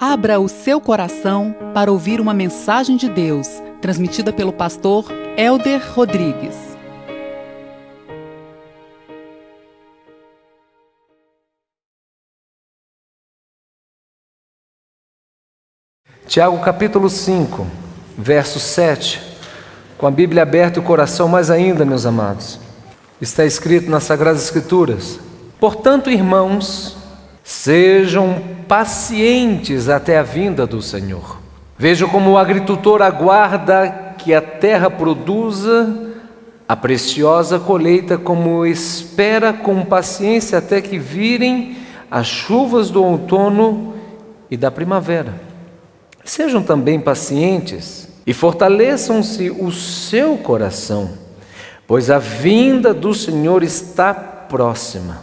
Abra o seu coração para ouvir uma mensagem de Deus, transmitida pelo pastor Elder Rodrigues. Tiago capítulo 5, verso 7. Com a Bíblia aberta e o coração mais ainda, meus amados. Está escrito nas Sagradas Escrituras: Portanto, irmãos, sejam pacientes até a vinda do Senhor. Vejam como o agricultor aguarda que a terra produza a preciosa colheita, como espera com paciência até que virem as chuvas do outono e da primavera. Sejam também pacientes e fortaleçam-se o seu coração, pois a vinda do Senhor está próxima.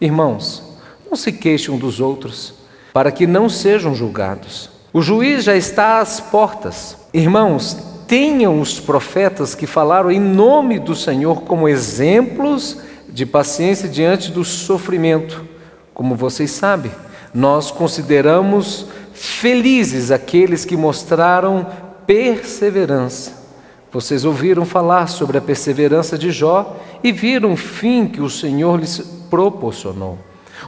Irmãos, não se queixem dos outros, para que não sejam julgados. O juiz já está às portas. Irmãos, tenham os profetas que falaram em nome do Senhor como exemplos de paciência diante do sofrimento. Como vocês sabem, nós consideramos felizes aqueles que mostraram perseverança. Vocês ouviram falar sobre a perseverança de Jó e viram o fim que o Senhor lhes proporcionou.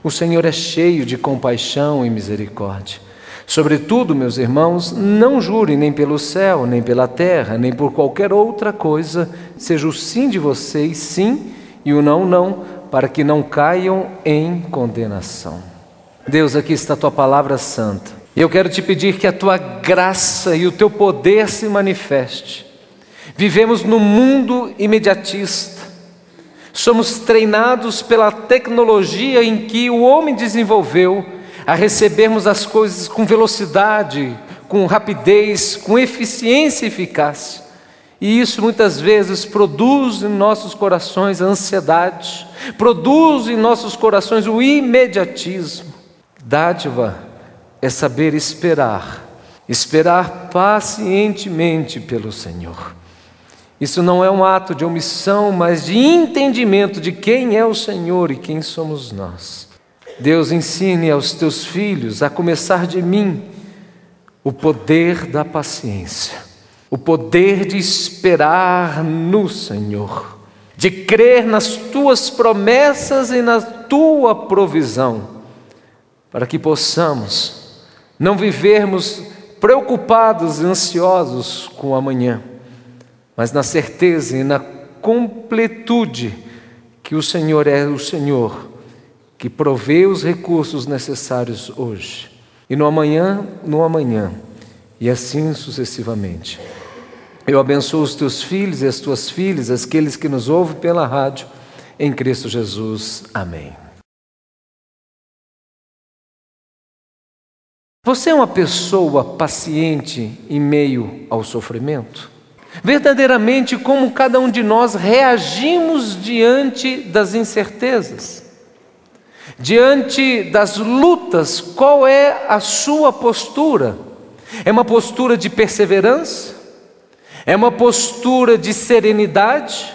O Senhor é cheio de compaixão e misericórdia. Sobretudo, meus irmãos, não jurem nem pelo céu, nem pela terra, nem por qualquer outra coisa, seja o sim de vocês sim e o não, não, para que não caiam em condenação. Deus, aqui está a tua palavra santa. Eu quero te pedir que a tua graça e o teu poder se manifeste. Vivemos no mundo imediatista. Somos treinados pela tecnologia em que o homem desenvolveu a recebermos as coisas com velocidade, com rapidez, com eficiência e eficácia. E isso muitas vezes produz em nossos corações a ansiedade, produz em nossos corações o imediatismo. Dádiva é saber esperar, esperar pacientemente pelo Senhor. Isso não é um ato de omissão, mas de entendimento de quem é o Senhor e quem somos nós. Deus ensine aos teus filhos, a começar de mim, o poder da paciência, o poder de esperar no Senhor, de crer nas tuas promessas e na tua provisão, para que possamos não vivermos preocupados e ansiosos com o amanhã mas na certeza e na completude que o Senhor é o Senhor que provê os recursos necessários hoje e no amanhã, no amanhã, e assim sucessivamente. Eu abençoo os teus filhos e as tuas filhas, aqueles que nos ouvem pela rádio, em Cristo Jesus. Amém. Você é uma pessoa paciente em meio ao sofrimento? Verdadeiramente como cada um de nós reagimos diante das incertezas, diante das lutas, qual é a sua postura? É uma postura de perseverança? É uma postura de serenidade?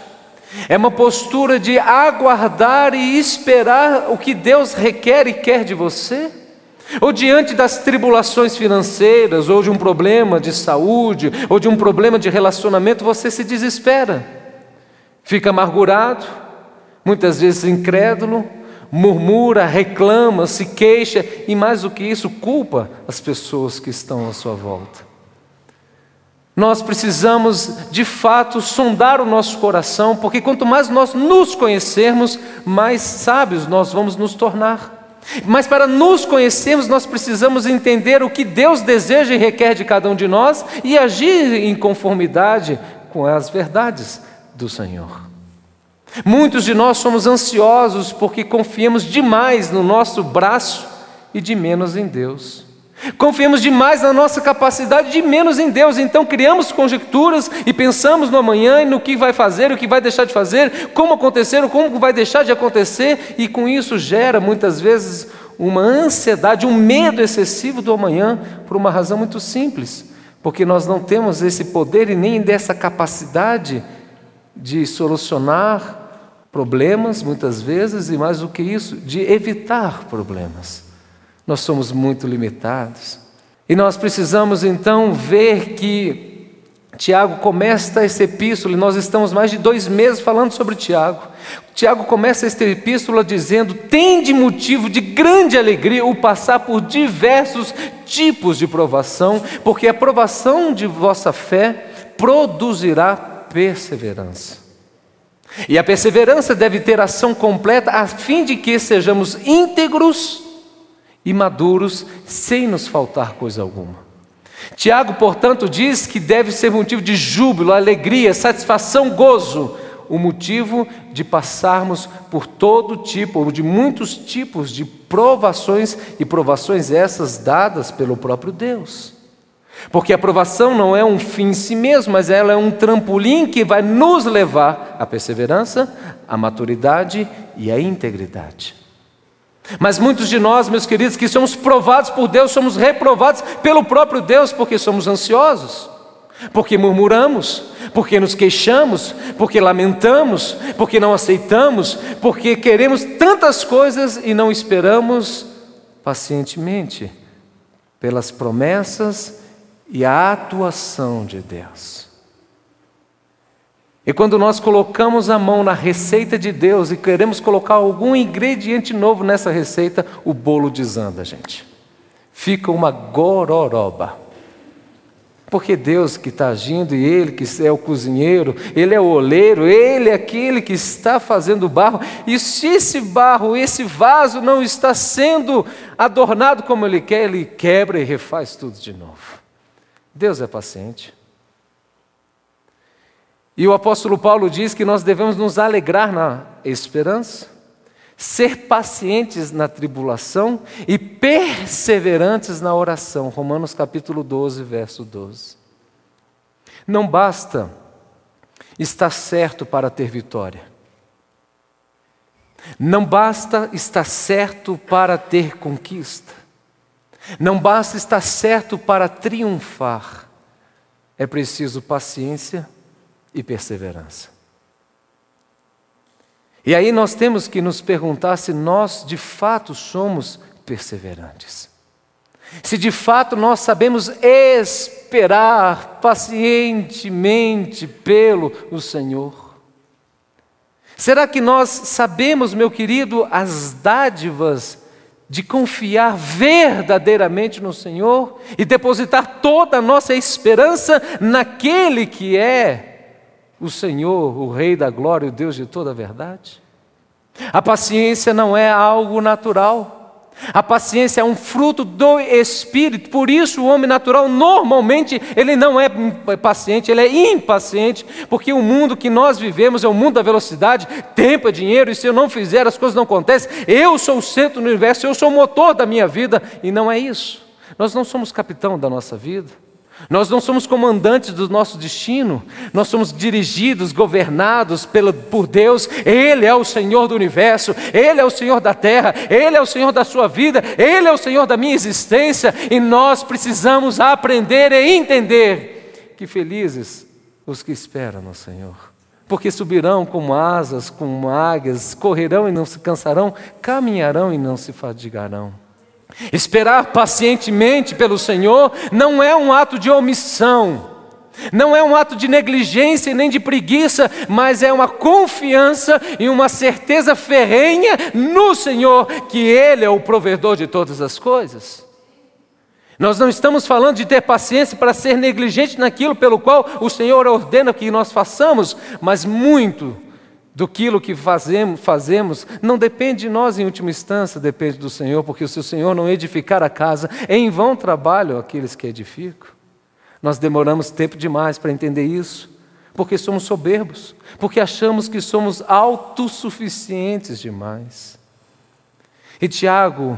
É uma postura de aguardar e esperar o que Deus requer e quer de você? Ou diante das tribulações financeiras, ou de um problema de saúde, ou de um problema de relacionamento, você se desespera, fica amargurado, muitas vezes incrédulo, murmura, reclama, se queixa e, mais do que isso, culpa as pessoas que estão à sua volta. Nós precisamos, de fato, sondar o nosso coração, porque quanto mais nós nos conhecermos, mais sábios nós vamos nos tornar. Mas para nos conhecermos, nós precisamos entender o que Deus deseja e requer de cada um de nós e agir em conformidade com as verdades do Senhor. Muitos de nós somos ansiosos porque confiamos demais no nosso braço e de menos em Deus. Confiamos demais na nossa capacidade de menos em Deus, então criamos conjecturas e pensamos no amanhã e no que vai fazer, o que vai deixar de fazer, como acontecer, como vai deixar de acontecer, e com isso gera muitas vezes uma ansiedade, um medo excessivo do amanhã, por uma razão muito simples, porque nós não temos esse poder e nem dessa capacidade de solucionar problemas, muitas vezes, e mais do que isso, de evitar problemas. Nós somos muito limitados. E nós precisamos então ver que Tiago começa essa epístola, e nós estamos mais de dois meses falando sobre Tiago. Tiago começa esta epístola dizendo: tem de motivo de grande alegria o passar por diversos tipos de provação, porque a provação de vossa fé produzirá perseverança. E a perseverança deve ter ação completa, a fim de que sejamos íntegros e maduros, sem nos faltar coisa alguma. Tiago, portanto, diz que deve ser motivo de júbilo, alegria, satisfação, gozo, o motivo de passarmos por todo tipo, ou de muitos tipos de provações, e provações essas dadas pelo próprio Deus. Porque a provação não é um fim em si mesmo, mas ela é um trampolim que vai nos levar à perseverança, à maturidade e à integridade. Mas muitos de nós, meus queridos, que somos provados por Deus, somos reprovados pelo próprio Deus, porque somos ansiosos, porque murmuramos, porque nos queixamos, porque lamentamos, porque não aceitamos, porque queremos tantas coisas e não esperamos pacientemente pelas promessas e a atuação de Deus. E quando nós colocamos a mão na receita de Deus e queremos colocar algum ingrediente novo nessa receita, o bolo desanda, gente. Fica uma gororoba. Porque Deus que está agindo e Ele que é o cozinheiro, Ele é o oleiro, Ele é aquele que está fazendo o barro. E se esse barro, esse vaso não está sendo adornado como Ele quer, Ele quebra e refaz tudo de novo. Deus é paciente. E o apóstolo Paulo diz que nós devemos nos alegrar na esperança, ser pacientes na tribulação e perseverantes na oração. Romanos capítulo 12, verso 12. Não basta estar certo para ter vitória. Não basta estar certo para ter conquista. Não basta estar certo para triunfar. É preciso paciência e perseverança. E aí nós temos que nos perguntar se nós de fato somos perseverantes. Se de fato nós sabemos esperar pacientemente pelo o Senhor. Será que nós sabemos, meu querido, as dádivas de confiar verdadeiramente no Senhor e depositar toda a nossa esperança naquele que é o Senhor, o Rei da glória, o Deus de toda a verdade? A paciência não é algo natural. A paciência é um fruto do espírito. Por isso o homem natural normalmente ele não é paciente, ele é impaciente, porque o mundo que nós vivemos é o mundo da velocidade, tempo é dinheiro e se eu não fizer as coisas não acontecem. Eu sou o centro do universo, eu sou o motor da minha vida e não é isso. Nós não somos capitão da nossa vida. Nós não somos comandantes do nosso destino, nós somos dirigidos, governados pelo, por Deus. Ele é o Senhor do universo, Ele é o Senhor da terra, Ele é o Senhor da sua vida, Ele é o Senhor da minha existência, e nós precisamos aprender e entender que felizes os que esperam no Senhor, porque subirão como asas, como águias, correrão e não se cansarão, caminharão e não se fadigarão. Esperar pacientemente pelo Senhor não é um ato de omissão, não é um ato de negligência nem de preguiça, mas é uma confiança e uma certeza ferrenha no Senhor, que Ele é o provedor de todas as coisas. Nós não estamos falando de ter paciência para ser negligente naquilo pelo qual o Senhor ordena que nós façamos, mas muito do que fazemos, fazemos não depende de nós em última instância, depende do Senhor, porque se o Senhor não edificar a casa, em vão trabalham aqueles que edificam. Nós demoramos tempo demais para entender isso, porque somos soberbos, porque achamos que somos autossuficientes demais. E Tiago,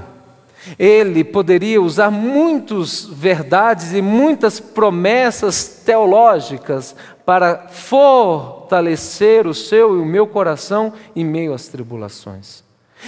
ele poderia usar muitas verdades e muitas promessas teológicas para fortalecer o seu e o meu coração em meio às tribulações.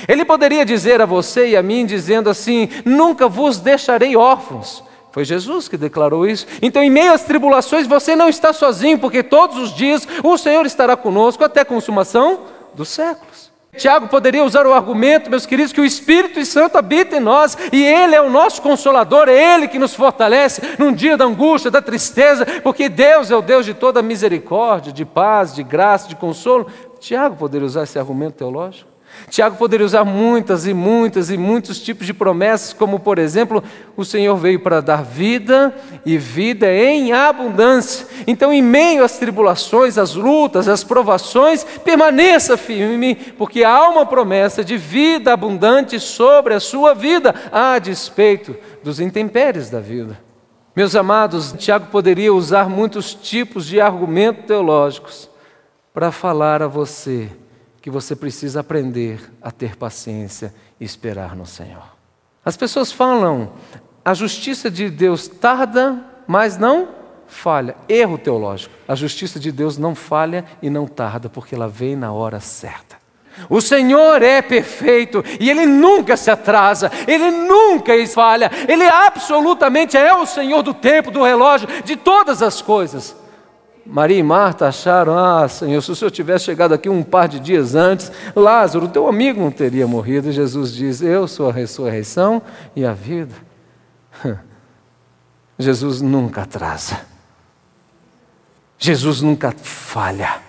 Ele poderia dizer a você e a mim, dizendo assim: Nunca vos deixarei órfãos. Foi Jesus que declarou isso. Então, em meio às tribulações, você não está sozinho, porque todos os dias o Senhor estará conosco até a consumação dos séculos. Tiago poderia usar o argumento, meus queridos, que o Espírito Santo habita em nós e Ele é o nosso consolador, é Ele que nos fortalece num dia da angústia, da tristeza, porque Deus é o Deus de toda misericórdia, de paz, de graça, de consolo. Tiago poderia usar esse argumento teológico? Tiago poderia usar muitas e muitas e muitos tipos de promessas, como por exemplo, o Senhor veio para dar vida e vida em abundância. Então, em meio às tribulações, às lutas, às provações, permaneça firme, porque há uma promessa de vida abundante sobre a sua vida, a despeito dos intempéries da vida. Meus amados, Tiago poderia usar muitos tipos de argumentos teológicos para falar a você que você precisa aprender a ter paciência e esperar no Senhor. As pessoas falam, a justiça de Deus tarda, mas não falha. Erro teológico. A justiça de Deus não falha e não tarda, porque ela vem na hora certa. O Senhor é perfeito e Ele nunca se atrasa, Ele nunca falha, Ele absolutamente é o Senhor do tempo, do relógio, de todas as coisas. Maria e Marta acharam: Ah, Senhor, se o Senhor tivesse chegado aqui um par de dias antes, Lázaro, teu amigo, não teria morrido. E Jesus diz: Eu sou a ressurreição e a vida. Jesus nunca atrasa. Jesus nunca falha.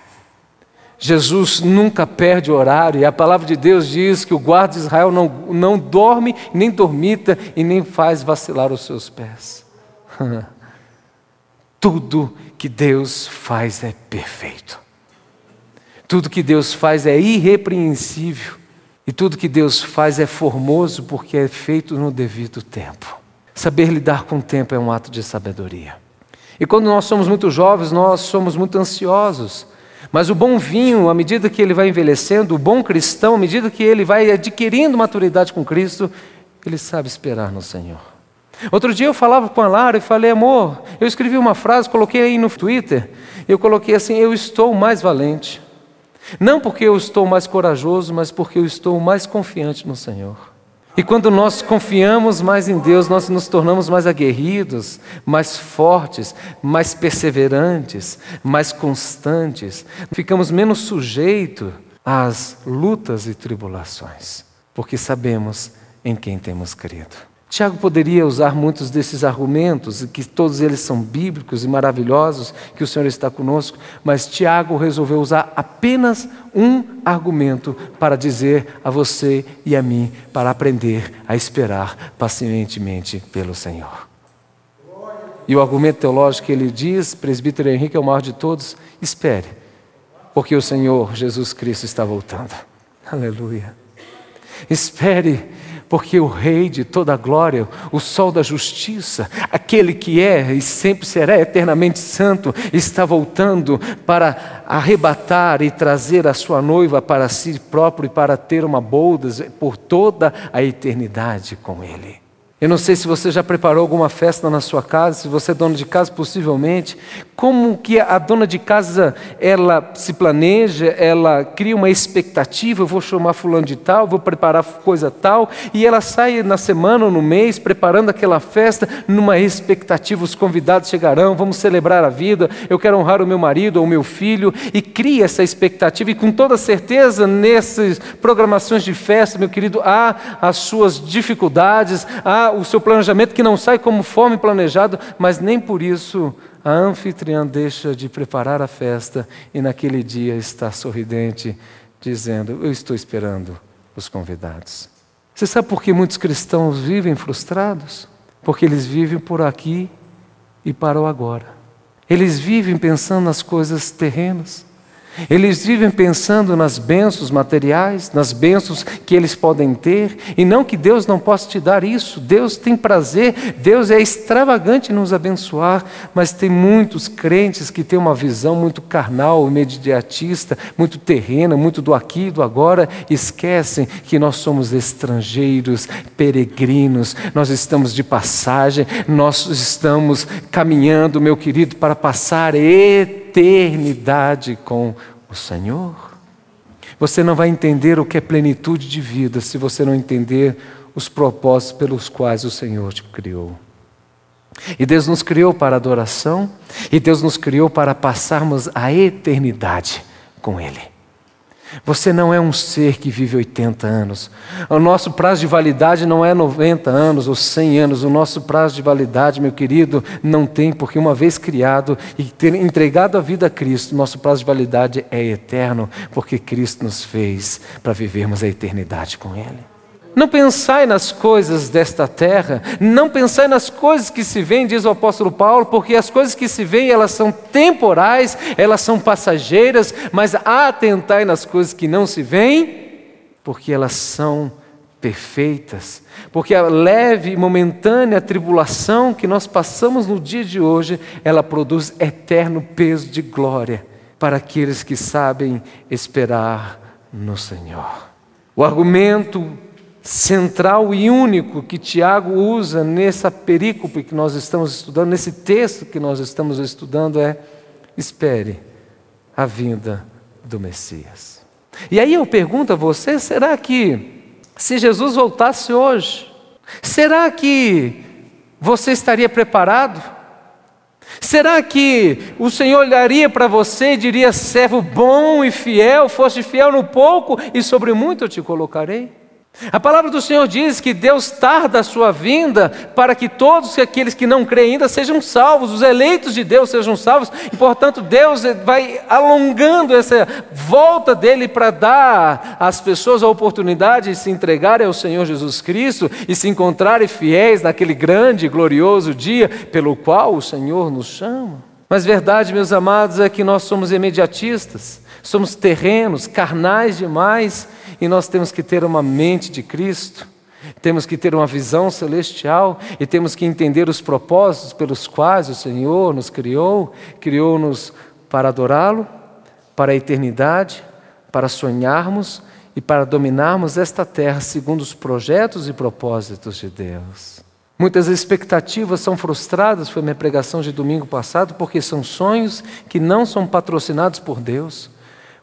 Jesus nunca perde horário, e a palavra de Deus diz que o guarda de Israel não, não dorme, nem dormita e nem faz vacilar os seus pés. Tudo que Deus faz é perfeito. Tudo que Deus faz é irrepreensível. E tudo que Deus faz é formoso porque é feito no devido tempo. Saber lidar com o tempo é um ato de sabedoria. E quando nós somos muito jovens, nós somos muito ansiosos. Mas o bom vinho, à medida que ele vai envelhecendo, o bom cristão, à medida que ele vai adquirindo maturidade com Cristo, ele sabe esperar no Senhor. Outro dia eu falava com a Lara e falei, amor, eu escrevi uma frase, coloquei aí no Twitter, eu coloquei assim: eu estou mais valente. Não porque eu estou mais corajoso, mas porque eu estou mais confiante no Senhor. E quando nós confiamos mais em Deus, nós nos tornamos mais aguerridos, mais fortes, mais perseverantes, mais constantes, ficamos menos sujeitos às lutas e tribulações, porque sabemos em quem temos crido. Tiago poderia usar muitos desses argumentos, que todos eles são bíblicos e maravilhosos, que o Senhor está conosco, mas Tiago resolveu usar apenas um argumento para dizer a você e a mim para aprender a esperar pacientemente pelo Senhor. E o argumento teológico que ele diz, presbítero Henrique é o maior de todos, espere, porque o Senhor Jesus Cristo está voltando. Aleluia. Espere porque o Rei de toda a glória, o Sol da justiça, aquele que é e sempre será eternamente santo, está voltando para arrebatar e trazer a sua noiva para si próprio e para ter uma bodas por toda a eternidade com Ele. Eu não sei se você já preparou alguma festa na sua casa, se você é dono de casa, possivelmente. Como que a dona de casa ela se planeja, ela cria uma expectativa, eu vou chamar fulano de tal, vou preparar coisa tal, e ela sai na semana ou no mês preparando aquela festa numa expectativa, os convidados chegarão, vamos celebrar a vida, eu quero honrar o meu marido ou o meu filho, e cria essa expectativa, e com toda certeza nessas programações de festa, meu querido, há as suas dificuldades, há o seu planejamento que não sai como fome planejado, mas nem por isso a anfitriã deixa de preparar a festa e naquele dia está sorridente, dizendo: Eu estou esperando os convidados. Você sabe por que muitos cristãos vivem frustrados? Porque eles vivem por aqui e para o agora. Eles vivem pensando nas coisas terrenas. Eles vivem pensando nas bênçãos materiais, nas bênçãos que eles podem ter, e não que Deus não possa te dar isso. Deus tem prazer, Deus é extravagante nos abençoar, mas tem muitos crentes que têm uma visão muito carnal, imediatista, muito terrena, muito do aqui e do agora, esquecem que nós somos estrangeiros, peregrinos, nós estamos de passagem, nós estamos caminhando, meu querido, para passar eternamente eternidade com o Senhor. Você não vai entender o que é plenitude de vida se você não entender os propósitos pelos quais o Senhor te criou. E Deus nos criou para adoração, e Deus nos criou para passarmos a eternidade com Ele. Você não é um ser que vive 80 anos. O nosso prazo de validade não é 90 anos ou 100 anos. O nosso prazo de validade, meu querido, não tem, porque uma vez criado e ter entregado a vida a Cristo, nosso prazo de validade é eterno, porque Cristo nos fez para vivermos a eternidade com Ele. Não pensai nas coisas desta terra, não pensai nas coisas que se veem, diz o apóstolo Paulo, porque as coisas que se veem, elas são temporais, elas são passageiras, mas atentai nas coisas que não se veem, porque elas são perfeitas. Porque a leve e momentânea tribulação que nós passamos no dia de hoje, ela produz eterno peso de glória para aqueles que sabem esperar no Senhor. O argumento central e único que Tiago usa nessa perícope que nós estamos estudando, nesse texto que nós estamos estudando, é: espere a vinda do Messias. E aí eu pergunto a você: será que, se Jesus voltasse hoje, será que você estaria preparado? Será que o Senhor olharia para você e diria: servo bom e fiel, foste fiel no pouco e sobre muito eu te colocarei? A palavra do Senhor diz que Deus tarda a sua vinda para que todos aqueles que não creem ainda sejam salvos, os eleitos de Deus sejam salvos, e portanto Deus vai alongando essa volta dele para dar às pessoas a oportunidade de se entregarem ao Senhor Jesus Cristo e se encontrarem fiéis naquele grande e glorioso dia pelo qual o Senhor nos chama. Mas verdade, meus amados, é que nós somos imediatistas, somos terrenos, carnais demais e nós temos que ter uma mente de Cristo, temos que ter uma visão celestial e temos que entender os propósitos pelos quais o Senhor nos criou criou-nos para adorá-lo, para a eternidade, para sonharmos e para dominarmos esta terra segundo os projetos e propósitos de Deus. Muitas expectativas são frustradas, foi minha pregação de domingo passado, porque são sonhos que não são patrocinados por Deus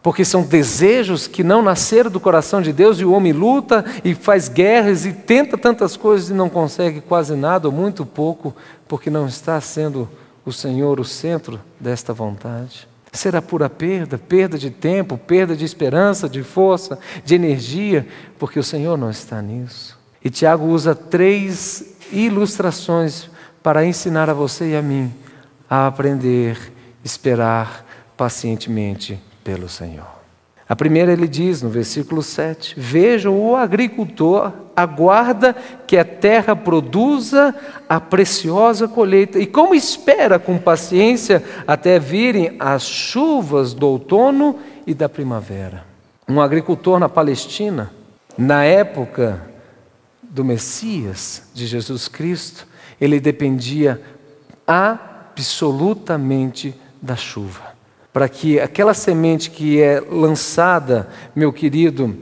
porque são desejos que não nasceram do coração de Deus e o homem luta e faz guerras e tenta tantas coisas e não consegue quase nada ou muito pouco, porque não está sendo o Senhor o centro desta vontade. Será pura perda, perda de tempo, perda de esperança, de força, de energia, porque o Senhor não está nisso. E Tiago usa três ilustrações para ensinar a você e a mim a aprender, esperar pacientemente pelo Senhor. A primeira ele diz no versículo 7: Vejam, o agricultor aguarda que a terra produza a preciosa colheita, e como espera com paciência até virem as chuvas do outono e da primavera. Um agricultor na Palestina, na época do Messias, de Jesus Cristo, ele dependia absolutamente da chuva para que aquela semente que é lançada, meu querido,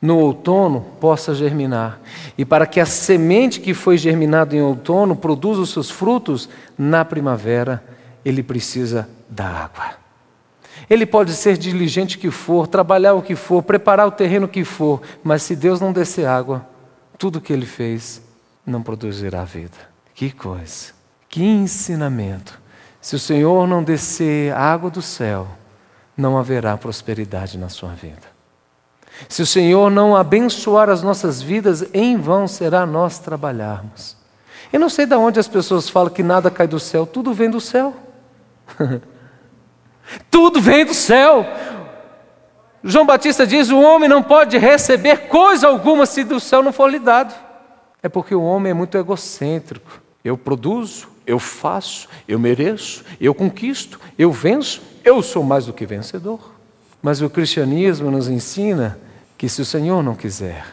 no outono possa germinar. E para que a semente que foi germinada em outono produza os seus frutos na primavera, ele precisa da água. Ele pode ser diligente que for, trabalhar o que for, preparar o terreno que for, mas se Deus não descer água, tudo que ele fez não produzirá vida. Que coisa, que ensinamento. Se o Senhor não descer água do céu, não haverá prosperidade na sua vida. Se o Senhor não abençoar as nossas vidas, em vão será nós trabalharmos. Eu não sei de onde as pessoas falam que nada cai do céu, tudo vem do céu. tudo vem do céu. João Batista diz: o homem não pode receber coisa alguma se do céu não for lhe dado. É porque o homem é muito egocêntrico. Eu produzo, eu faço, eu mereço, eu conquisto, eu venço, eu sou mais do que vencedor. Mas o cristianismo nos ensina que se o Senhor não quiser,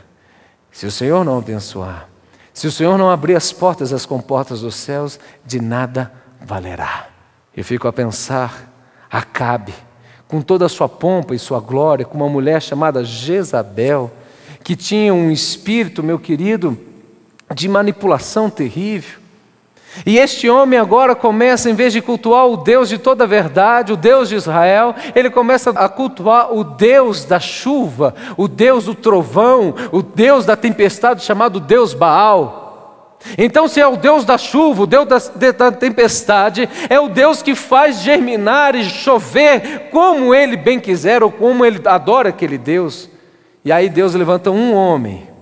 se o Senhor não abençoar, se o Senhor não abrir as portas, as comportas dos céus, de nada valerá. Eu fico a pensar, Acabe, com toda a sua pompa e sua glória, com uma mulher chamada Jezabel, que tinha um espírito, meu querido, de manipulação terrível, e este homem agora começa, em vez de cultuar o Deus de toda a verdade, o Deus de Israel, ele começa a cultuar o Deus da chuva, o Deus do trovão, o Deus da tempestade, chamado Deus Baal. Então, se é o Deus da chuva, o Deus da, da, tempestade, é o Deus que faz germinar e chover como Ele bem quiser ou como Ele adora aquele Deus. E aí Deus levanta um homem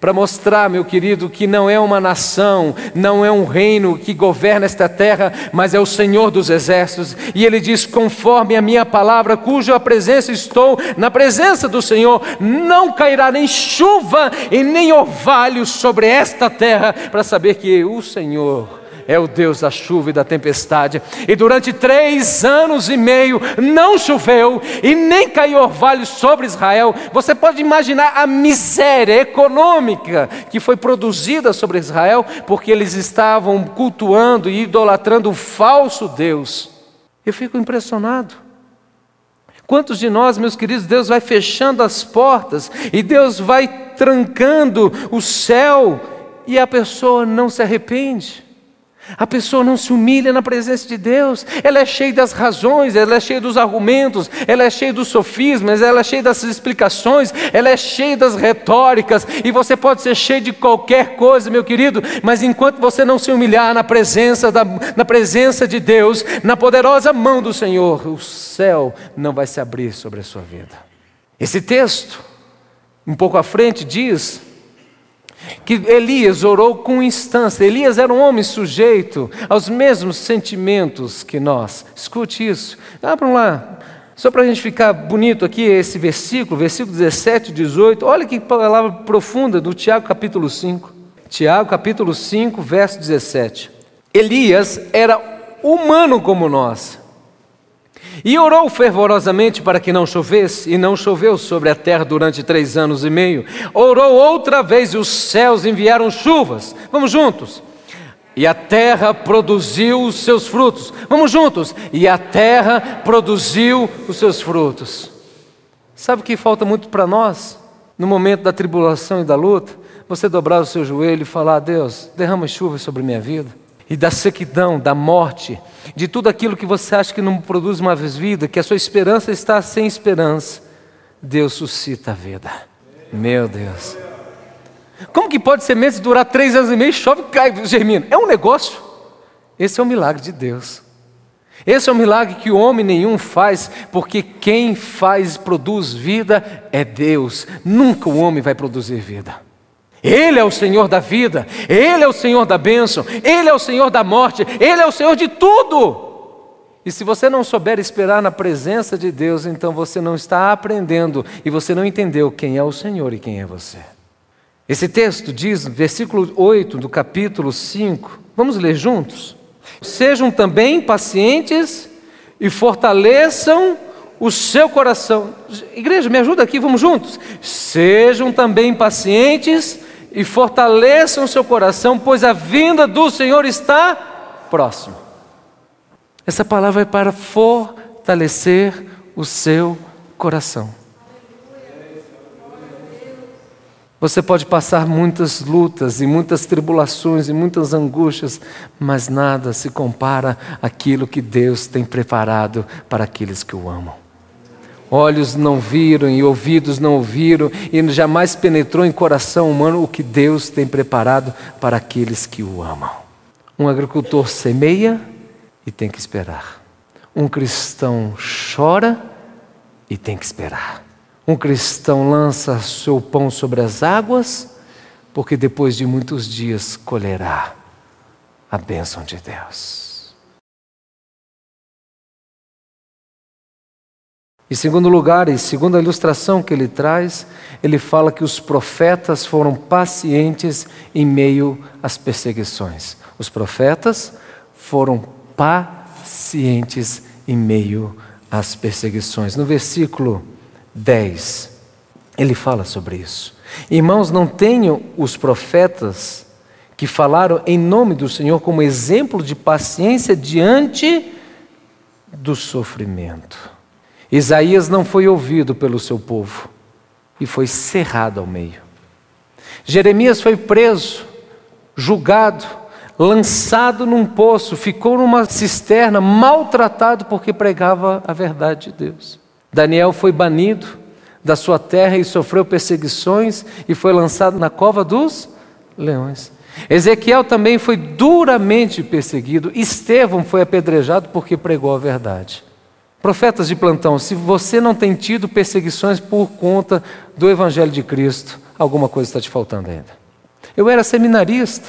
para mostrar, meu querido, que não é uma nação, não é um reino que governa esta terra, mas é o Senhor dos exércitos. E ele diz: conforme a minha palavra, cuja presença estou, na presença do Senhor, não cairá nem chuva e nem orvalho sobre esta terra, para saber que o Senhor é o Deus da chuva e da tempestade. E durante três anos e meio não choveu e nem caiu orvalho sobre Israel. Você pode imaginar a miséria econômica que foi produzida sobre Israel, porque eles estavam cultuando e idolatrando o falso Deus. Eu fico impressionado. Quantos de nós, meus queridos, Deus vai fechando as portas e Deus vai trancando o céu e a pessoa não se arrepende? A pessoa não se humilha na presença de Deus, ela é cheia das razões, ela é cheia dos argumentos, ela é cheia dos sofismas, ela é cheia das explicações, ela é cheia das retóricas, e você pode ser cheio de qualquer coisa, meu querido, mas enquanto você não se humilhar na presença, da, na presença de Deus, na poderosa mão do Senhor, o céu não vai se abrir sobre a sua vida. Esse texto, um pouco à frente, diz que Elias orou com instância. Elias era um homem sujeito aos mesmos sentimentos que nós. Escute isso. Abram lá. Só para a gente ficar bonito aqui, esse versículo, versículo 17 e 18. Olha que palavra profunda do Tiago capítulo 5. Tiago capítulo 5, verso 17. Elias era humano como nós. E orou fervorosamente para que não chovesse, e não choveu sobre a terra durante três anos e meio. Orou outra vez, e os céus enviaram chuvas. Vamos juntos. E a terra produziu os seus frutos. Vamos juntos. E a terra produziu os seus frutos. Sabe o que falta muito para nós? No momento da tribulação e da luta, você dobrar o seu joelho e falar: Deus, derrama chuva sobre minha vida e da sequidão, da morte, de tudo aquilo que você acha que não produz uma vida, que a sua esperança está sem esperança, Deus suscita a vida. Meu Deus. Como que pode semente durar três anos e meio, chove, cai, germina? É um negócio. Esse é o milagre de Deus. Esse é o milagre que o homem nenhum faz, porque quem faz, produz vida é Deus. Nunca o homem vai produzir vida. Ele é o Senhor da vida, Ele é o Senhor da bênção, Ele é o Senhor da morte, Ele é o Senhor de tudo. E se você não souber esperar na presença de Deus, então você não está aprendendo e você não entendeu quem é o Senhor e quem é você. Esse texto diz, versículo 8 do capítulo 5, vamos ler juntos? Sejam também pacientes e fortaleçam o seu coração. Igreja, me ajuda aqui, vamos juntos. Sejam também pacientes e fortaleçam o seu coração, pois a vinda do Senhor está próximo. Essa palavra é para fortalecer o seu coração. Você pode passar muitas lutas e muitas tribulações e muitas angústias, mas nada se compara àquilo que Deus tem preparado para aqueles que o amam. Olhos não viram e ouvidos não ouviram, e jamais penetrou em coração humano o que Deus tem preparado para aqueles que o amam. Um agricultor semeia e tem que esperar. Um cristão chora e tem que esperar. Um cristão lança seu pão sobre as águas, porque depois de muitos dias colherá a bênção de Deus. Em segundo lugar, e segundo a ilustração que ele traz, ele fala que os profetas foram pacientes em meio às perseguições. Os profetas foram pacientes em meio às perseguições. No versículo 10, ele fala sobre isso. Irmãos, não tenham os profetas que falaram em nome do Senhor como exemplo de paciência diante do sofrimento. Isaías não foi ouvido pelo seu povo e foi cerrado ao meio. Jeremias foi preso, julgado, lançado num poço, ficou numa cisterna, maltratado porque pregava a verdade de Deus. Daniel foi banido da sua terra e sofreu perseguições e foi lançado na cova dos leões. Ezequiel também foi duramente perseguido. Estevão foi apedrejado porque pregou a verdade. Profetas de plantão, se você não tem tido perseguições por conta do Evangelho de Cristo, alguma coisa está te faltando ainda. Eu era seminarista,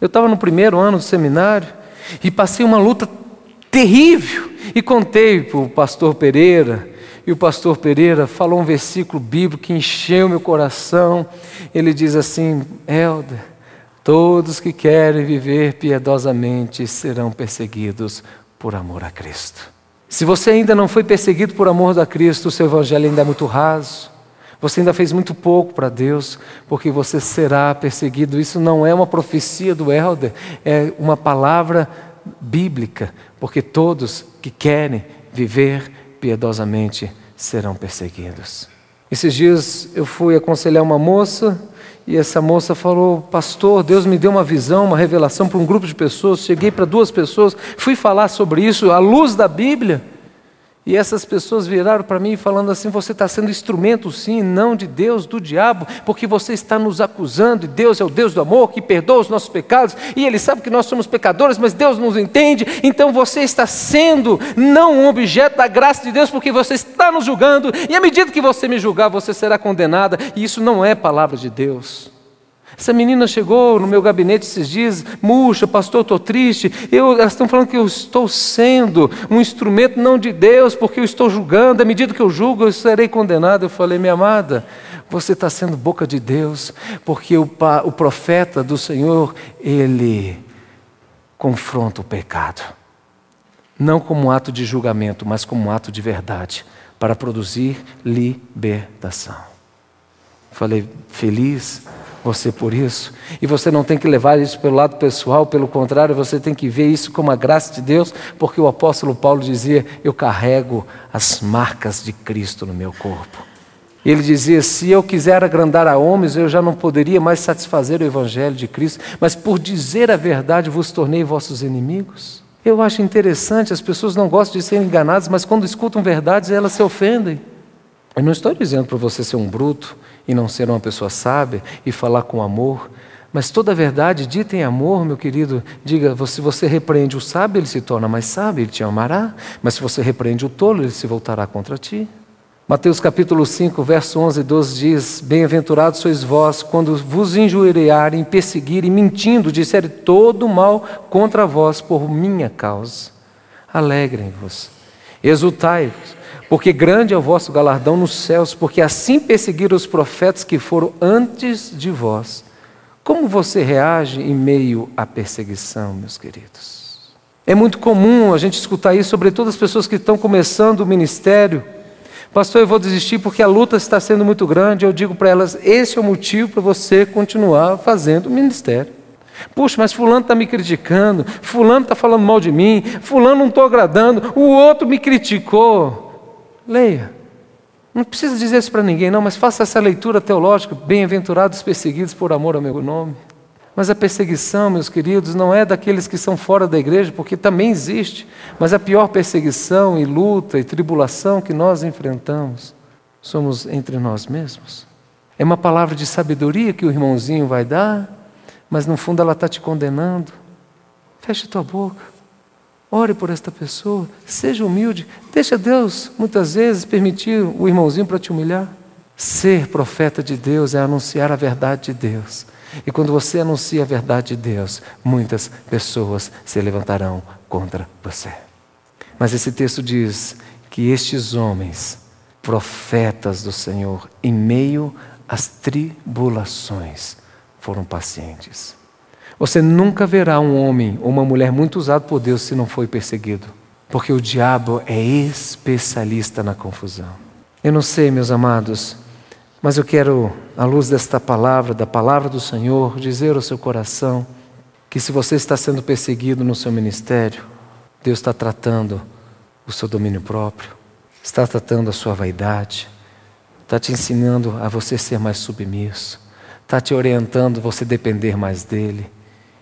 eu estava no primeiro ano do seminário e passei uma luta terrível e contei para o pastor Pereira. E o pastor Pereira falou um versículo bíblico que encheu meu coração. Ele diz assim: Helder, todos que querem viver piedosamente serão perseguidos por amor a Cristo. Se você ainda não foi perseguido por amor a Cristo, o seu evangelho ainda é muito raso. Você ainda fez muito pouco para Deus, porque você será perseguido. Isso não é uma profecia do Helder, é uma palavra bíblica, porque todos que querem viver piedosamente serão perseguidos. Esses dias eu fui aconselhar uma moça e essa moça falou: Pastor, Deus me deu uma visão, uma revelação para um grupo de pessoas. Cheguei para duas pessoas, fui falar sobre isso à luz da Bíblia. E essas pessoas viraram para mim falando assim: você está sendo instrumento, sim, não de Deus, do diabo, porque você está nos acusando, e Deus é o Deus do amor que perdoa os nossos pecados, e Ele sabe que nós somos pecadores, mas Deus nos entende, então você está sendo não um objeto da graça de Deus, porque você está nos julgando, e à medida que você me julgar, você será condenada, e isso não é palavra de Deus. Essa menina chegou no meu gabinete esses dias, murcha, pastor, estou triste. Eu, elas estão falando que eu estou sendo um instrumento não de Deus, porque eu estou julgando. À medida que eu julgo, eu serei condenado. Eu falei, minha amada, você está sendo boca de Deus, porque o, o profeta do Senhor, ele confronta o pecado. Não como um ato de julgamento, mas como um ato de verdade, para produzir libertação. Falei, feliz você por isso. E você não tem que levar isso pelo lado pessoal, pelo contrário, você tem que ver isso como a graça de Deus, porque o apóstolo Paulo dizia: Eu carrego as marcas de Cristo no meu corpo. Ele dizia: Se eu quiser agrandar a homens, eu já não poderia mais satisfazer o evangelho de Cristo, mas por dizer a verdade vos tornei vossos inimigos. Eu acho interessante, as pessoas não gostam de ser enganadas, mas quando escutam verdades, elas se ofendem. Eu não estou dizendo para você ser um bruto, e não ser uma pessoa sábia e falar com amor. Mas toda verdade dita em amor, meu querido, diga: se você repreende o sábio, ele se torna mais sábio, ele te amará. Mas se você repreende o tolo, ele se voltará contra ti. Mateus capítulo 5, verso 11 e 12 diz: Bem-aventurados sois vós quando vos injuriarem, perseguirem, mentindo, disserem todo mal contra vós por minha causa. Alegrem-vos, exultai-vos porque grande é o vosso galardão nos céus, porque assim perseguiram os profetas que foram antes de vós. Como você reage em meio à perseguição, meus queridos? É muito comum a gente escutar isso, sobretudo as pessoas que estão começando o ministério. Pastor, eu vou desistir porque a luta está sendo muito grande. Eu digo para elas: esse é o motivo para você continuar fazendo o ministério. Puxa, mas Fulano está me criticando, Fulano está falando mal de mim, Fulano não estou agradando, o outro me criticou. Leia. Não precisa dizer isso para ninguém, não, mas faça essa leitura teológica. Bem-aventurados perseguidos por amor ao meu nome. Mas a perseguição, meus queridos, não é daqueles que são fora da igreja, porque também existe. Mas a pior perseguição e luta e tribulação que nós enfrentamos somos entre nós mesmos. É uma palavra de sabedoria que o irmãozinho vai dar, mas no fundo ela está te condenando. Feche tua boca. Ore por esta pessoa, seja humilde. Deixa Deus, muitas vezes, permitir o irmãozinho para te humilhar. Ser profeta de Deus é anunciar a verdade de Deus. E quando você anuncia a verdade de Deus, muitas pessoas se levantarão contra você. Mas esse texto diz que estes homens, profetas do Senhor, em meio às tribulações, foram pacientes. Você nunca verá um homem ou uma mulher muito usado por Deus se não foi perseguido, porque o diabo é especialista na confusão. Eu não sei, meus amados, mas eu quero, à luz desta palavra, da palavra do Senhor, dizer ao seu coração que se você está sendo perseguido no seu ministério, Deus está tratando o seu domínio próprio, está tratando a sua vaidade, está te ensinando a você ser mais submisso, está te orientando a você depender mais dele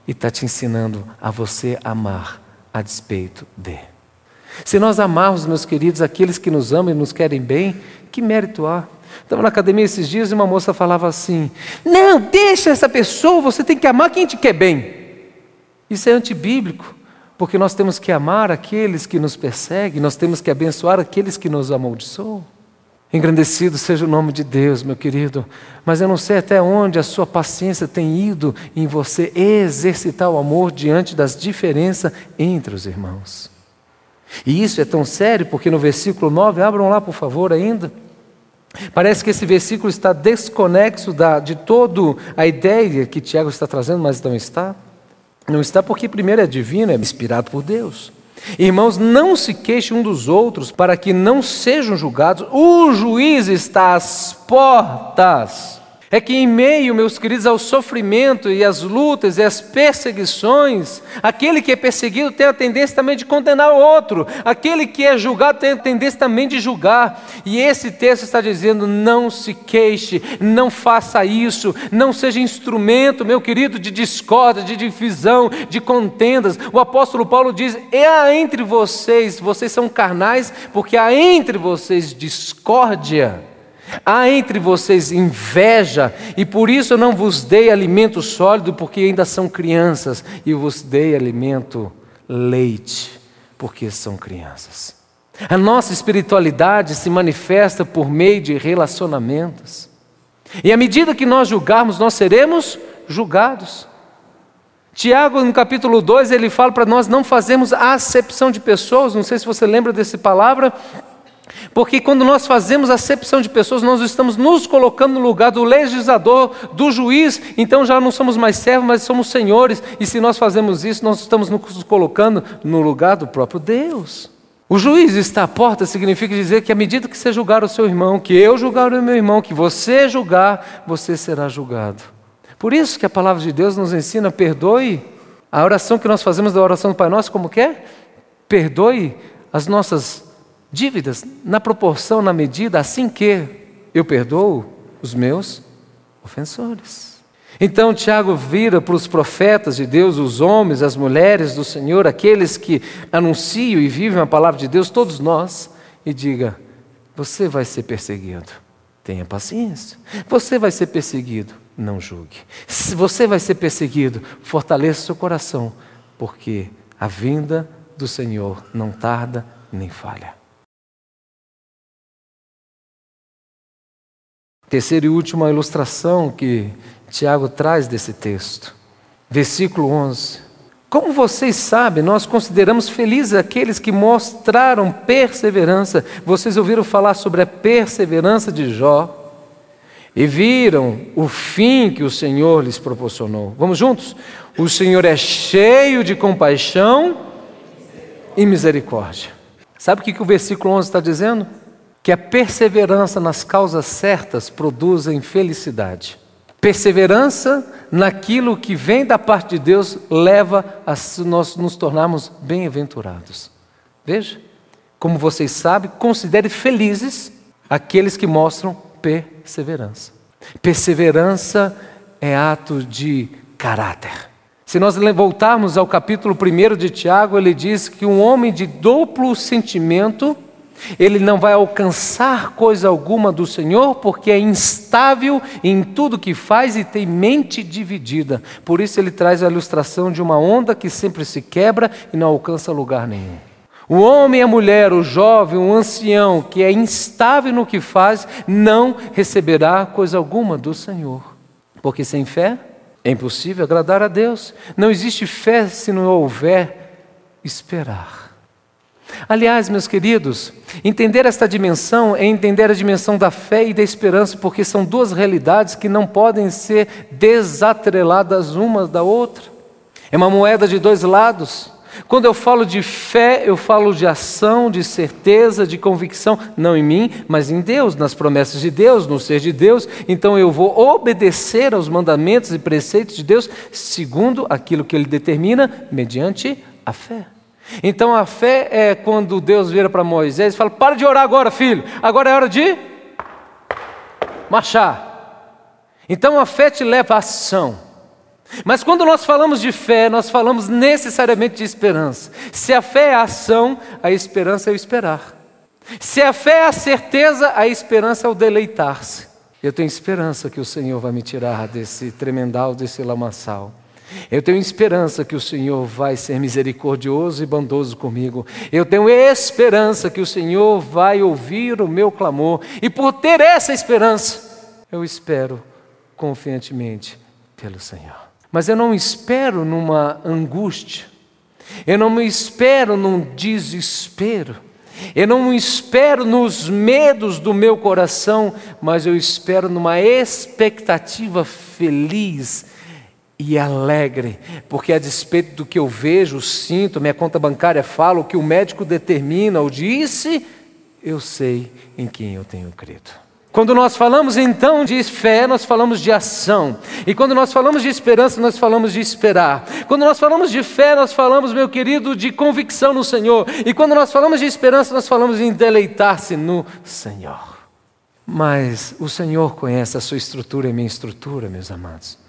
e está te ensinando a você amar a despeito de. Se nós amarmos, meus queridos, aqueles que nos amam e nos querem bem, que mérito há? Estava na academia esses dias e uma moça falava assim: Não, deixa essa pessoa, você tem que amar quem te quer bem. Isso é antibíblico, porque nós temos que amar aqueles que nos perseguem, nós temos que abençoar aqueles que nos amaldiçoam. Engrandecido seja o nome de Deus, meu querido, mas eu não sei até onde a sua paciência tem ido em você exercitar o amor diante das diferenças entre os irmãos. E isso é tão sério porque no versículo 9, abram lá por favor ainda. Parece que esse versículo está desconexo da, de toda a ideia que Tiago está trazendo, mas não está. Não está porque, primeiro, é divino, é inspirado por Deus. Irmãos, não se queixem um dos outros para que não sejam julgados. O juiz está às portas. É que em meio, meus queridos, ao sofrimento e às lutas e às perseguições, aquele que é perseguido tem a tendência também de condenar o outro, aquele que é julgado tem a tendência também de julgar. E esse texto está dizendo: não se queixe, não faça isso, não seja instrumento, meu querido, de discórdia, de divisão, de contendas. O apóstolo Paulo diz: é há entre vocês, vocês são carnais, porque há entre vocês discórdia. Há entre vocês inveja, e por isso eu não vos dei alimento sólido, porque ainda são crianças, e vos dei alimento leite, porque são crianças. A nossa espiritualidade se manifesta por meio de relacionamentos. E à medida que nós julgarmos, nós seremos julgados. Tiago, no capítulo 2, ele fala para nós não fazermos acepção de pessoas, não sei se você lembra dessa palavra, porque quando nós fazemos acepção de pessoas, nós estamos nos colocando no lugar do legislador, do juiz, então já não somos mais servos, mas somos senhores, e se nós fazemos isso, nós estamos nos colocando no lugar do próprio Deus. O juiz está à porta significa dizer que à medida que você julgar o seu irmão, que eu julgar o meu irmão, que você julgar, você será julgado. Por isso que a palavra de Deus nos ensina, perdoe. A oração que nós fazemos da oração do Pai Nosso, como que é? Perdoe as nossas dívidas na proporção, na medida, assim que eu perdoo os meus ofensores. Então Tiago vira para os profetas de Deus, os homens, as mulheres do Senhor, aqueles que anunciam e vivem a palavra de Deus, todos nós, e diga: você vai ser perseguido, tenha paciência. Você vai ser perseguido, não julgue. Se você vai ser perseguido, fortaleça seu coração, porque a vinda do Senhor não tarda nem falha. Terceira e última ilustração que Tiago traz desse texto. Versículo 11. Como vocês sabem, nós consideramos felizes aqueles que mostraram perseverança. Vocês ouviram falar sobre a perseverança de Jó e viram o fim que o Senhor lhes proporcionou. Vamos juntos? O Senhor é cheio de compaixão e misericórdia. Sabe o que, o versículo 11 está dizendo? Que a perseverança nas causas certas produzem felicidade. Perseverança naquilo que vem da parte de Deus leva a nós nos tornarmos bem-aventurados. Veja, como vocês sabem, considere felizes aqueles que mostram perseverança. Perseverança é ato de caráter. Se nós voltarmos ao capítulo 1 de Tiago, ele diz que um homem de duplo sentimento ele não vai alcançar coisa alguma do Senhor, porque é instável em tudo que faz e tem mente dividida. Por isso ele traz a ilustração de uma onda que sempre se quebra e não alcança lugar nenhum. O homem a mulher, o jovem, o ancião, que é instável no que faz, não receberá coisa alguma do Senhor. Porque sem fé é impossível agradar a Deus. Não existe fé se não houver esperar. Aliás, meus queridos, entender esta dimensão é entender a dimensão da fé e da esperança, porque são duas realidades que não podem ser desatreladas uma da outra. É uma moeda de dois lados. Quando eu falo de fé, eu falo de ação, de certeza, de convicção, não em mim, mas em Deus, nas promessas de Deus, no ser de Deus. Então eu vou obedecer aos mandamentos e preceitos de Deus segundo aquilo que Ele determina, mediante a fé. Então a fé é quando Deus vira para Moisés e fala: Para de orar agora, filho, agora é hora de marchar. Então a fé te leva à ação. Mas quando nós falamos de fé, nós falamos necessariamente de esperança. Se a fé é a ação, a esperança é o esperar. Se a fé é a certeza, a esperança é o deleitar-se. Eu tenho esperança que o Senhor vai me tirar desse tremendal, desse lamaçal. Eu tenho esperança que o Senhor vai ser misericordioso e bondoso comigo. Eu tenho esperança que o Senhor vai ouvir o meu clamor. E por ter essa esperança, eu espero confiantemente pelo Senhor. Mas eu não espero numa angústia. Eu não me espero num desespero. Eu não espero nos medos do meu coração, mas eu espero numa expectativa feliz e alegre, porque a despeito do que eu vejo, sinto, minha conta bancária fala, o que o médico determina ou disse, eu sei em quem eu tenho crido. Quando nós falamos então de fé, nós falamos de ação. E quando nós falamos de esperança, nós falamos de esperar. Quando nós falamos de fé, nós falamos, meu querido, de convicção no Senhor. E quando nós falamos de esperança, nós falamos em deleitar-se no Senhor. Mas o Senhor conhece a sua estrutura e minha estrutura, meus amados.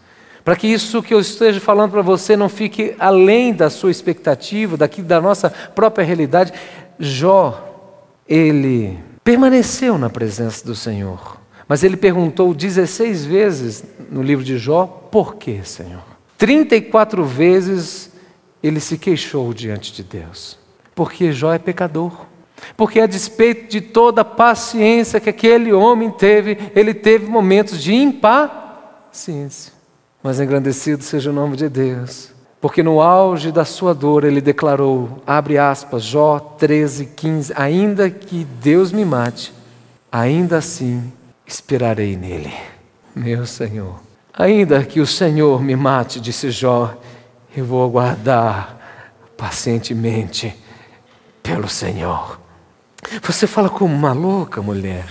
Para que isso que eu esteja falando para você não fique além da sua expectativa, daqui da nossa própria realidade, Jó, ele permaneceu na presença do Senhor. Mas ele perguntou 16 vezes no livro de Jó: por que, Senhor? 34 vezes ele se queixou diante de Deus, porque Jó é pecador. Porque, a despeito de toda a paciência que aquele homem teve, ele teve momentos de impaciência. Mas engrandecido seja o nome de Deus, porque no auge da sua dor ele declarou, abre aspas, Jó 13, 15: Ainda que Deus me mate, ainda assim esperarei nele. Meu Senhor, ainda que o Senhor me mate, disse Jó, eu vou aguardar pacientemente pelo Senhor. Você fala como uma louca, mulher.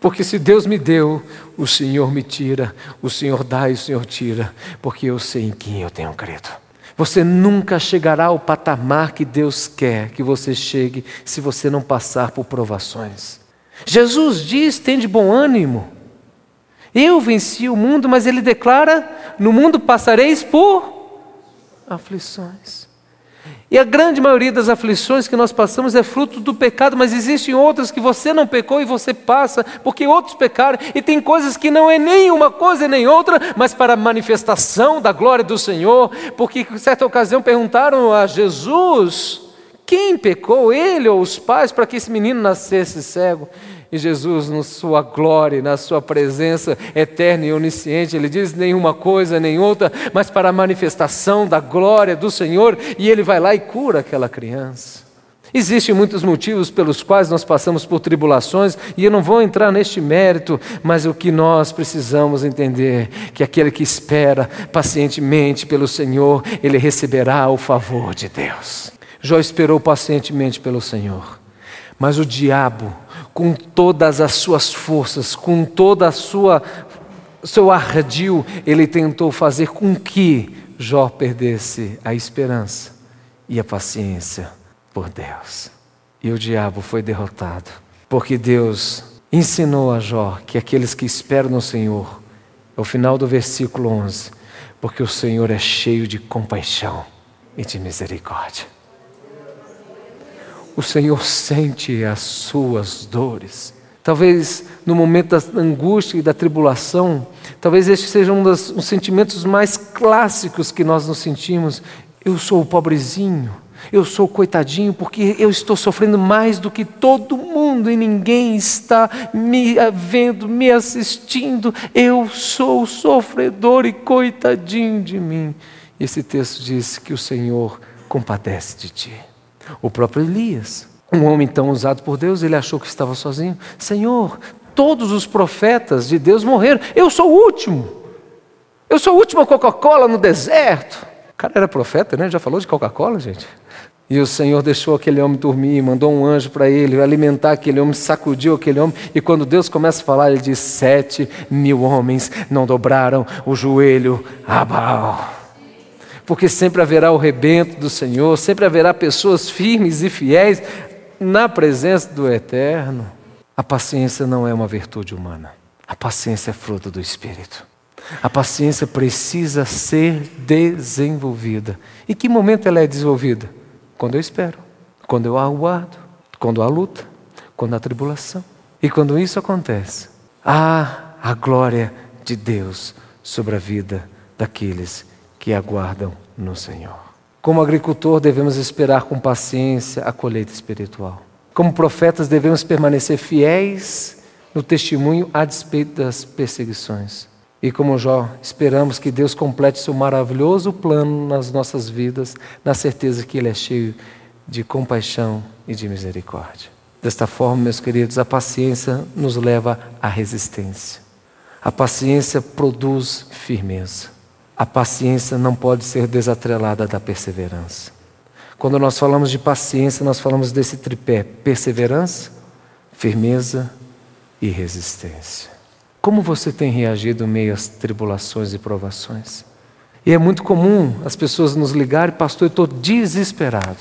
Porque se Deus me deu, o Senhor me tira, o Senhor dá e o Senhor tira, porque eu sei em quem eu tenho crido. Você nunca chegará ao patamar que Deus quer que você chegue se você não passar por provações. Jesus diz: tem de bom ânimo. Eu venci o mundo, mas ele declara: no mundo passareis por aflições. E a grande maioria das aflições que nós passamos é fruto do pecado, mas existem outras que você não pecou e você passa, porque outros pecaram, e tem coisas que não é nem uma coisa nem outra, mas para a manifestação da glória do Senhor, porque em certa ocasião perguntaram a Jesus: quem pecou, ele ou os pais, para que esse menino nascesse cego? E Jesus, na sua glória, na sua presença eterna e onisciente, ele diz nenhuma coisa nem outra, mas para a manifestação da glória do Senhor, e ele vai lá e cura aquela criança. Existem muitos motivos pelos quais nós passamos por tribulações, e eu não vou entrar neste mérito, mas o que nós precisamos entender que aquele que espera pacientemente pelo Senhor, ele receberá o favor de Deus. Jó esperou pacientemente pelo Senhor, mas o diabo com todas as suas forças, com toda a sua seu ardil, ele tentou fazer com que Jó perdesse a esperança e a paciência por Deus. E o diabo foi derrotado, porque Deus ensinou a Jó que aqueles que esperam no Senhor, ao final do versículo 11, porque o Senhor é cheio de compaixão e de misericórdia. O Senhor sente as suas dores. Talvez no momento da angústia e da tribulação, talvez este seja um dos um sentimentos mais clássicos que nós nos sentimos. Eu sou o pobrezinho, eu sou o coitadinho, porque eu estou sofrendo mais do que todo mundo e ninguém está me vendo, me assistindo. Eu sou o sofredor e coitadinho de mim. Esse texto diz que o Senhor compadece de ti. O próprio Elias, um homem tão usado por Deus, ele achou que estava sozinho. Senhor, todos os profetas de Deus morreram. Eu sou o último. Eu sou a última Coca-Cola no deserto. O cara era profeta, né? Já falou de Coca-Cola, gente? E o Senhor deixou aquele homem dormir, mandou um anjo para ele alimentar aquele homem, sacudiu aquele homem. E quando Deus começa a falar, ele diz: Sete mil homens não dobraram o joelho a Baal porque sempre haverá o rebento do Senhor, sempre haverá pessoas firmes e fiéis na presença do Eterno. A paciência não é uma virtude humana, a paciência é fruto do Espírito. A paciência precisa ser desenvolvida. E que momento ela é desenvolvida? Quando eu espero, quando eu aguardo, quando há luta, quando há tribulação. E quando isso acontece, há a glória de Deus sobre a vida daqueles que aguardam no Senhor. Como agricultor, devemos esperar com paciência a colheita espiritual. Como profetas, devemos permanecer fiéis no testemunho a despeito das perseguições. E como Jó, esperamos que Deus complete seu maravilhoso plano nas nossas vidas, na certeza que Ele é cheio de compaixão e de misericórdia. Desta forma, meus queridos, a paciência nos leva à resistência. A paciência produz firmeza. A paciência não pode ser desatrelada da perseverança. Quando nós falamos de paciência, nós falamos desse tripé: perseverança, firmeza e resistência. Como você tem reagido meio às tribulações e provações? E é muito comum as pessoas nos ligarem, pastor, eu estou desesperado.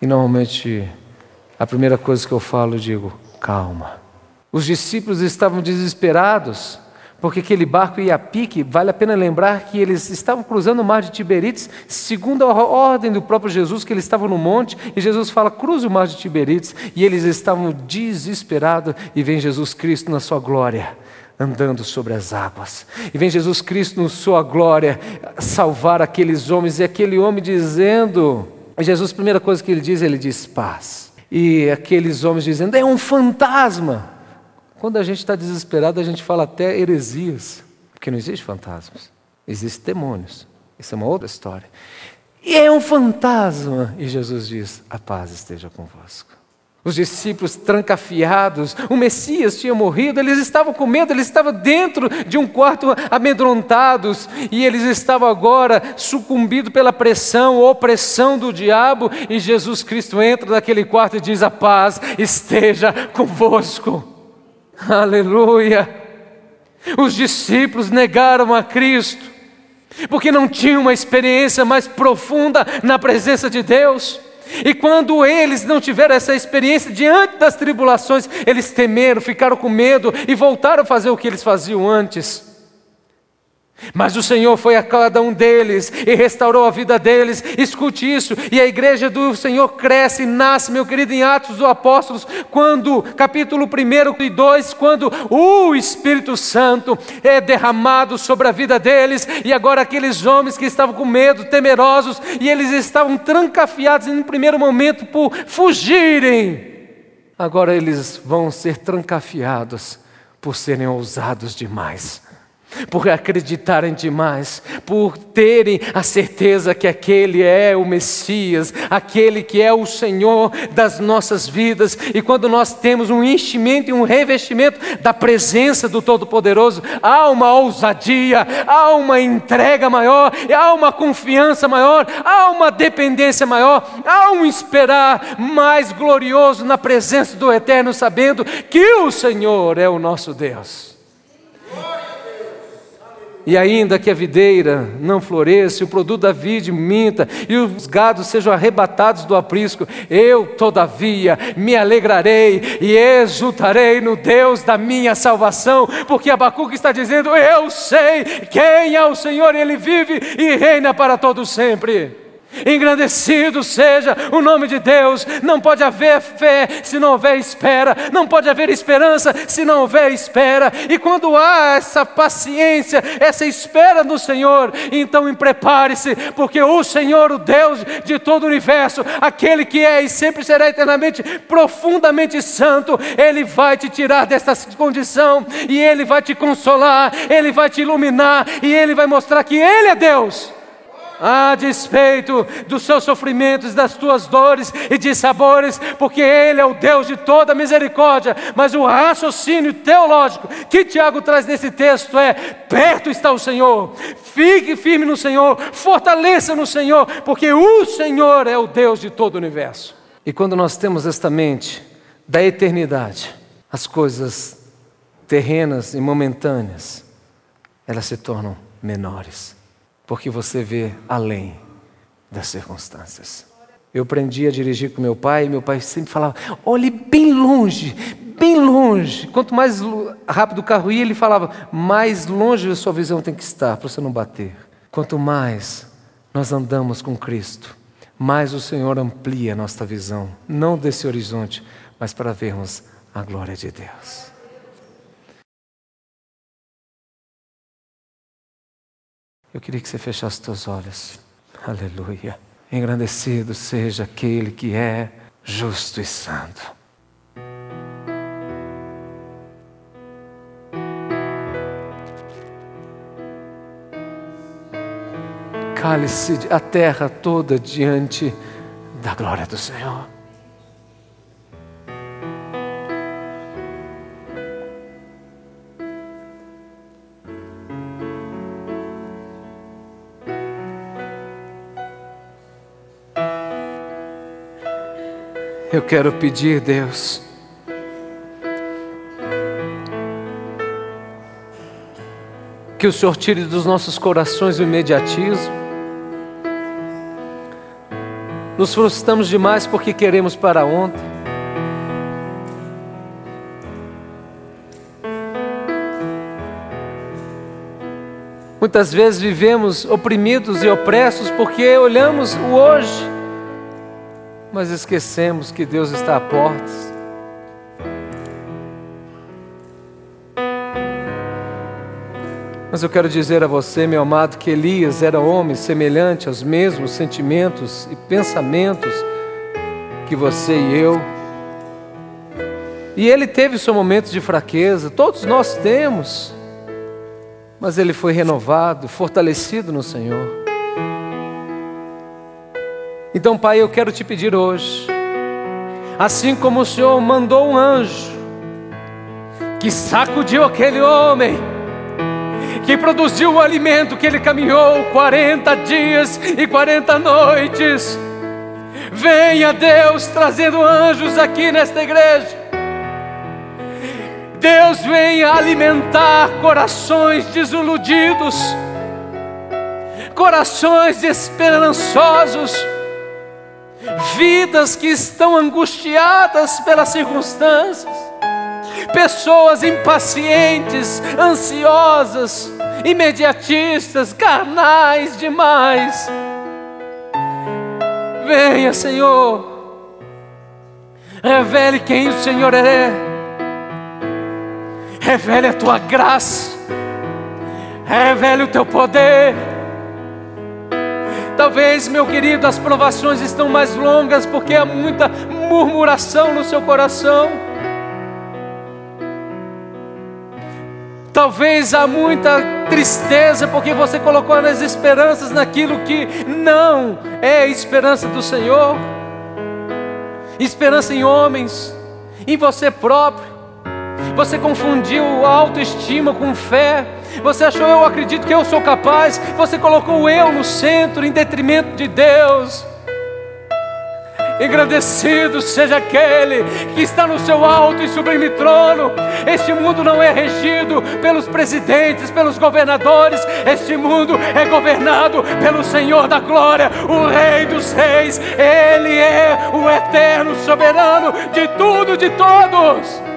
E normalmente a primeira coisa que eu falo, eu digo, calma. Os discípulos estavam desesperados, porque aquele barco ia a pique, vale a pena lembrar que eles estavam cruzando o mar de Tiberíades, segundo a ordem do próprio Jesus, que eles estavam no monte, e Jesus fala: cruze o mar de Tiberíades, e eles estavam desesperados, e vem Jesus Cristo na sua glória andando sobre as águas. E vem Jesus Cristo, na sua glória, salvar aqueles homens, e aquele homem dizendo, Jesus, a primeira coisa que ele diz, ele diz paz. E aqueles homens dizendo, é um fantasma. Quando a gente está desesperado, a gente fala até heresias, porque não existe fantasmas, existem demônios. Isso é uma outra história. E é um fantasma. E Jesus diz: A paz esteja convosco. Os discípulos trancafiados, o Messias tinha morrido, eles estavam com medo, eles estavam dentro de um quarto amedrontados, e eles estavam agora sucumbidos pela pressão, opressão do diabo, e Jesus Cristo entra naquele quarto e diz: A paz esteja convosco. Aleluia! Os discípulos negaram a Cristo, porque não tinham uma experiência mais profunda na presença de Deus. E quando eles não tiveram essa experiência diante das tribulações, eles temeram, ficaram com medo e voltaram a fazer o que eles faziam antes. Mas o Senhor foi a cada um deles e restaurou a vida deles. Escute isso. E a igreja do Senhor cresce e nasce, meu querido, em Atos dos Apóstolos, quando, capítulo 1 e 2, quando o Espírito Santo é derramado sobre a vida deles. E agora aqueles homens que estavam com medo, temerosos, e eles estavam trancafiados em um primeiro momento por fugirem. Agora eles vão ser trancafiados por serem ousados demais por acreditarem demais, por terem a certeza que aquele é o Messias, aquele que é o Senhor das nossas vidas. E quando nós temos um enchimento e um revestimento da presença do Todo-Poderoso, há uma ousadia, há uma entrega maior, há uma confiança maior, há uma dependência maior, há um esperar mais glorioso na presença do Eterno, sabendo que o Senhor é o nosso Deus. E ainda que a videira não floresça, o produto da vide minta, e os gados sejam arrebatados do aprisco, eu, todavia, me alegrarei e exultarei no Deus da minha salvação, porque Abacuque está dizendo: Eu sei quem é o Senhor, e Ele vive e reina para todo sempre. Engrandecido seja o nome de Deus. Não pode haver fé se não houver espera. Não pode haver esperança se não houver espera. E quando há essa paciência, essa espera no Senhor, então prepare-se, porque o Senhor, o Deus de todo o universo, aquele que é e sempre será eternamente profundamente santo, ele vai te tirar desta condição e ele vai te consolar, ele vai te iluminar e ele vai mostrar que ele é Deus a despeito dos seus sofrimentos, das tuas dores e de sabores, porque Ele é o Deus de toda misericórdia. Mas o raciocínio teológico que Tiago traz nesse texto é: perto está o Senhor, fique firme no Senhor, fortaleça no Senhor, porque o Senhor é o Deus de todo o universo. E quando nós temos esta mente da eternidade, as coisas terrenas e momentâneas, elas se tornam menores porque você vê além das circunstâncias. Eu aprendi a dirigir com meu pai, e meu pai sempre falava: olhe bem longe, bem longe. Quanto mais rápido o carro ia, ele falava: mais longe a sua visão tem que estar para você não bater. Quanto mais nós andamos com Cristo, mais o Senhor amplia a nossa visão, não desse horizonte, mas para vermos a glória de Deus. Eu queria que você fechasse os teus olhos. Aleluia. Engrandecido seja aquele que é justo e santo. Cale-se a terra toda diante da glória do Senhor. Eu quero pedir, Deus, que o Senhor tire dos nossos corações o imediatismo. Nos frustramos demais porque queremos para ontem. Muitas vezes vivemos oprimidos e opressos porque olhamos o hoje mas esquecemos que Deus está a portas. Mas eu quero dizer a você, meu amado, que Elias era homem semelhante aos mesmos sentimentos e pensamentos que você e eu. E ele teve seu momento de fraqueza, todos nós temos, mas ele foi renovado, fortalecido no Senhor. Então, Pai, eu quero te pedir hoje, assim como o Senhor mandou um anjo que sacudiu aquele homem, que produziu o alimento que ele caminhou 40 dias e 40 noites. Venha Deus trazendo anjos aqui nesta igreja. Deus venha alimentar corações desiludidos, corações esperançosos vidas que estão angustiadas pelas circunstâncias, pessoas impacientes, ansiosas, imediatistas, carnais demais. Venha, Senhor, revele quem o Senhor é, revele a tua graça, revele o teu poder Talvez, meu querido, as provações estão mais longas porque há muita murmuração no seu coração. Talvez há muita tristeza porque você colocou as esperanças naquilo que não é esperança do Senhor. Esperança em homens, em você próprio. Você confundiu autoestima com fé. Você achou, eu acredito que eu sou capaz. Você colocou o eu no centro, em detrimento de Deus. Engrandecido seja aquele que está no seu alto e sublime trono. Este mundo não é regido pelos presidentes, pelos governadores. Este mundo é governado pelo Senhor da glória, o Rei dos Reis. Ele é o eterno soberano de tudo, de todos.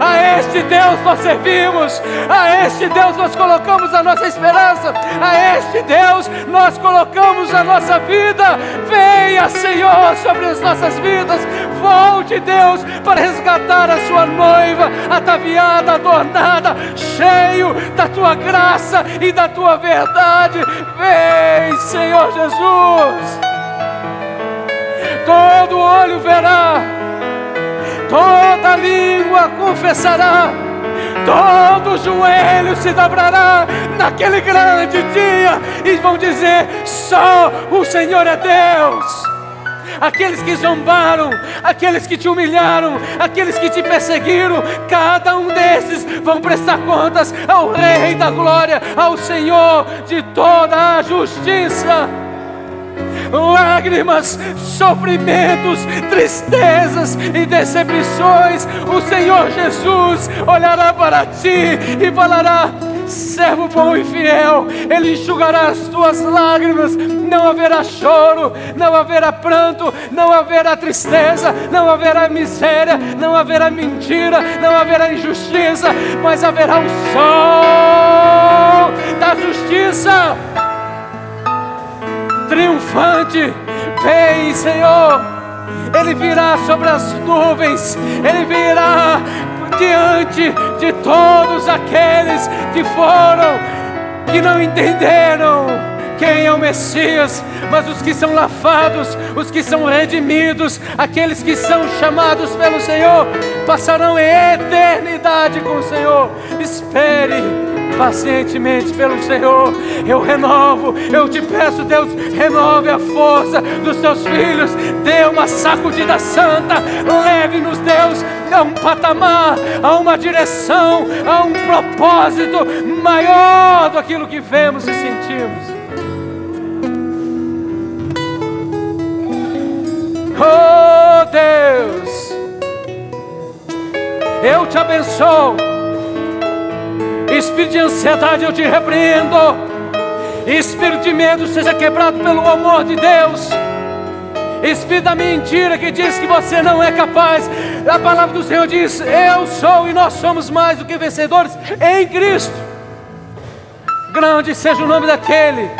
A este Deus nós servimos, a este Deus nós colocamos a nossa esperança, a este Deus nós colocamos a nossa vida. Venha, Senhor, sobre as nossas vidas. Volte, Deus, para resgatar a sua noiva, ataviada, adornada, cheio da tua graça e da tua verdade. Vem, Senhor Jesus. Todo olho verá toda língua confessará, todo joelho se dobrará naquele grande dia e vão dizer: só o Senhor é Deus. Aqueles que zombaram, aqueles que te humilharam, aqueles que te perseguiram, cada um desses vão prestar contas ao Rei da Glória, ao Senhor de toda a justiça lágrimas, sofrimentos, tristezas e decepções, o Senhor Jesus olhará para ti e falará: servo bom e fiel, Ele enxugará as tuas lágrimas, não haverá choro, não haverá pranto, não haverá tristeza, não haverá miséria, não haverá mentira, não haverá injustiça, mas haverá o sol da justiça triunfante. Vem, Senhor, Ele virá sobre as nuvens, Ele virá diante de todos aqueles que foram, que não entenderam quem é o Messias, mas os que são lavados, os que são redimidos, aqueles que são chamados pelo Senhor, passarão eternidade com o Senhor. Espere pacientemente pelo Senhor. Eu renovo, eu te peço, Deus, renove a força dos seus filhos. Dê uma sacudida santa, leve-nos, Deus, a um patamar, a uma direção, a um propósito maior do aquilo que vemos e sentimos. Oh Deus, eu te abençoo. Espírito de ansiedade, eu te repreendo. Espírito de medo, seja quebrado pelo amor de Deus. Espírito da mentira que diz que você não é capaz. A palavra do Senhor diz: Eu sou e nós somos mais do que vencedores em Cristo. Grande seja o nome daquele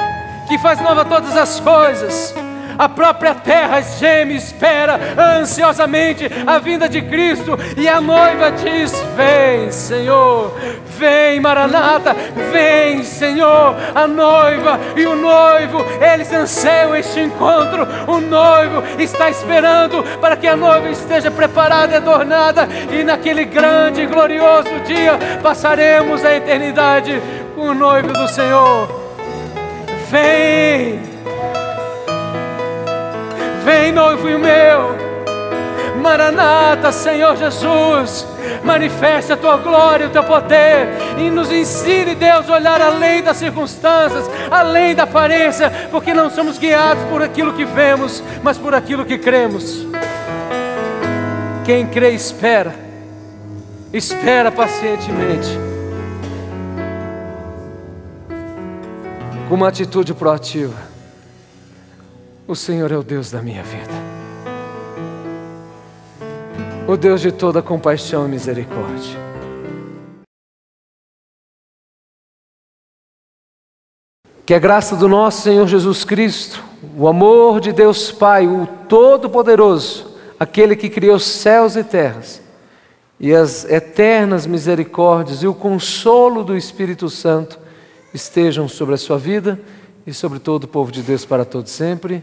que faz nova todas as coisas a própria terra geme espera ansiosamente a vinda de Cristo, e a noiva diz: Vem, Senhor, vem, Maranata, vem, Senhor, a noiva e o noivo, eles anseiam este encontro. O noivo está esperando para que a noiva esteja preparada e adornada, e naquele grande e glorioso dia passaremos a eternidade com o noivo do Senhor. Vem! Vem, noivo meu. Maranata, Senhor Jesus, manifeste a tua glória, o teu poder e nos ensine, Deus, a olhar além das circunstâncias, além da aparência, porque não somos guiados por aquilo que vemos, mas por aquilo que cremos. Quem crê, espera, espera pacientemente, com uma atitude proativa. O Senhor é o Deus da minha vida. O Deus de toda compaixão e misericórdia. Que a graça do nosso Senhor Jesus Cristo, o amor de Deus Pai, o Todo-Poderoso, aquele que criou céus e terras, e as eternas misericórdias e o consolo do Espírito Santo estejam sobre a sua vida e sobre todo o povo de Deus para todo sempre.